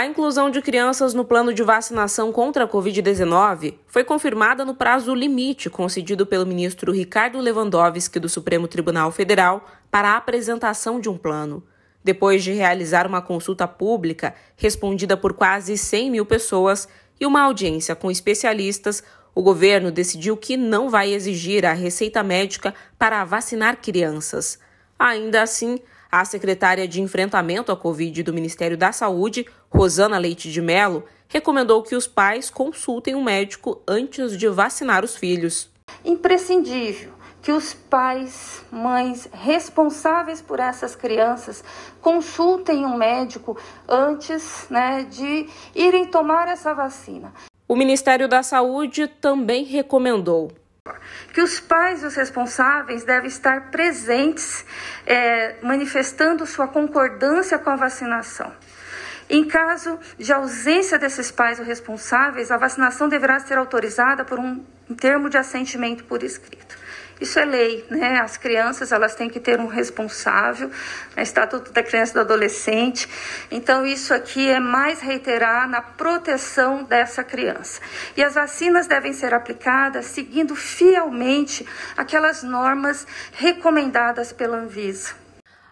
A inclusão de crianças no plano de vacinação contra a Covid-19 foi confirmada no prazo limite concedido pelo ministro Ricardo Lewandowski do Supremo Tribunal Federal para a apresentação de um plano. Depois de realizar uma consulta pública respondida por quase 100 mil pessoas e uma audiência com especialistas, o governo decidiu que não vai exigir a receita médica para vacinar crianças. Ainda assim, a secretária de Enfrentamento à Covid do Ministério da Saúde, Rosana Leite de Mello, recomendou que os pais consultem um médico antes de vacinar os filhos. Imprescindível que os pais, mães responsáveis por essas crianças consultem um médico antes né, de irem tomar essa vacina. O Ministério da Saúde também recomendou que os pais e os responsáveis devem estar presentes, é, manifestando sua concordância com a vacinação. Em caso de ausência desses pais ou responsáveis, a vacinação deverá ser autorizada por um termo de assentimento por escrito. Isso é lei, né? As crianças elas têm que ter um responsável, né? Estatuto da Criança e do Adolescente. Então isso aqui é mais reiterar na proteção dessa criança. E as vacinas devem ser aplicadas seguindo fielmente aquelas normas recomendadas pela Anvisa.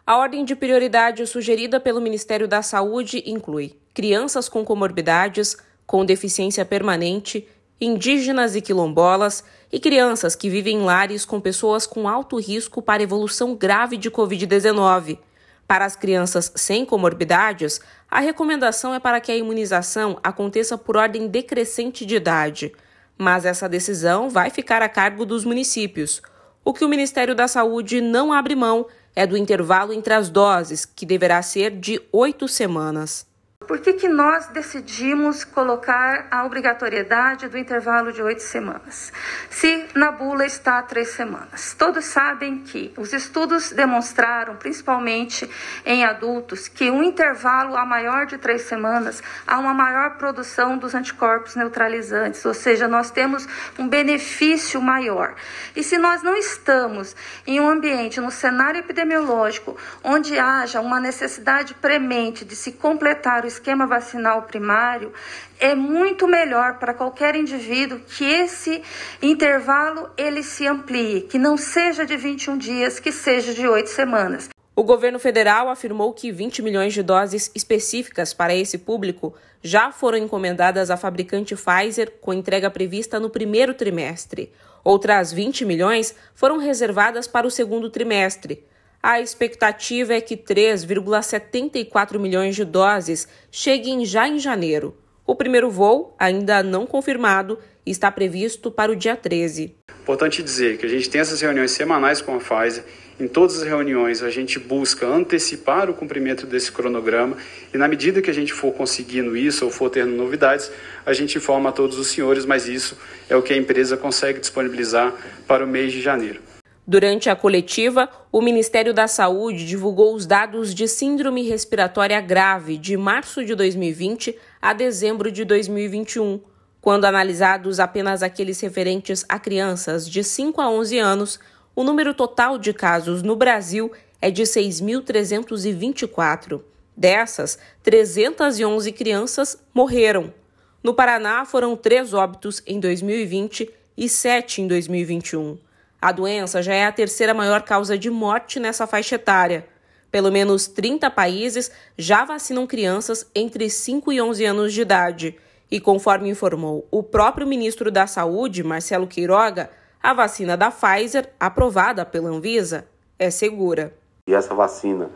A ordem de prioridade sugerida pelo Ministério da Saúde inclui crianças com comorbidades, com deficiência permanente, indígenas e quilombolas e crianças que vivem em lares com pessoas com alto risco para evolução grave de Covid-19. Para as crianças sem comorbidades, a recomendação é para que a imunização aconteça por ordem decrescente de idade, mas essa decisão vai ficar a cargo dos municípios. O que o Ministério da Saúde não abre mão é do intervalo entre as doses, que deverá ser de oito semanas. Por que, que nós decidimos colocar a obrigatoriedade do intervalo de oito semanas? Se na bula está três semanas. Todos sabem que os estudos demonstraram, principalmente em adultos, que um intervalo a maior de três semanas há uma maior produção dos anticorpos neutralizantes, ou seja, nós temos um benefício maior. E se nós não estamos em um ambiente, no cenário epidemiológico, onde haja uma necessidade premente de se completar o esquema vacinal primário, é muito melhor para qualquer indivíduo que esse intervalo ele se amplie, que não seja de 21 dias, que seja de 8 semanas. O governo federal afirmou que 20 milhões de doses específicas para esse público já foram encomendadas à fabricante Pfizer, com entrega prevista no primeiro trimestre. Outras 20 milhões foram reservadas para o segundo trimestre. A expectativa é que 3,74 milhões de doses cheguem já em janeiro. O primeiro voo, ainda não confirmado, está previsto para o dia 13. Importante dizer que a gente tem essas reuniões semanais com a Pfizer. Em todas as reuniões, a gente busca antecipar o cumprimento desse cronograma e, na medida que a gente for conseguindo isso ou for tendo novidades, a gente informa a todos os senhores, mas isso é o que a empresa consegue disponibilizar para o mês de janeiro. Durante a coletiva, o Ministério da Saúde divulgou os dados de síndrome respiratória grave de março de 2020 a dezembro de 2021. Quando analisados apenas aqueles referentes a crianças de 5 a 11 anos, o número total de casos no Brasil é de 6.324. Dessas, 311 crianças morreram. No Paraná, foram três óbitos em 2020 e sete em 2021. A doença já é a terceira maior causa de morte nessa faixa etária. Pelo menos 30 países já vacinam crianças entre 5 e 11 anos de idade. E conforme informou o próprio ministro da Saúde, Marcelo Queiroga, a vacina da Pfizer, aprovada pela Anvisa, é segura. E essa vacina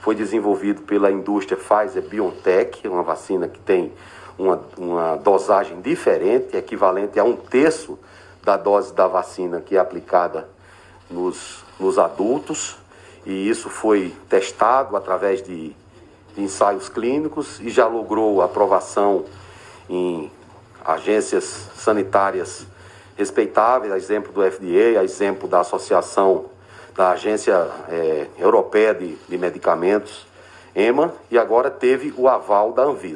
foi desenvolvida pela indústria Pfizer BioNTech, uma vacina que tem uma, uma dosagem diferente, equivalente a um terço da dose da vacina que é aplicada nos, nos adultos, e isso foi testado através de, de ensaios clínicos e já logrou aprovação em agências sanitárias respeitáveis, a exemplo do FDA, a exemplo da Associação da Agência é, Europeia de, de Medicamentos, EMA, e agora teve o aval da Anvisa.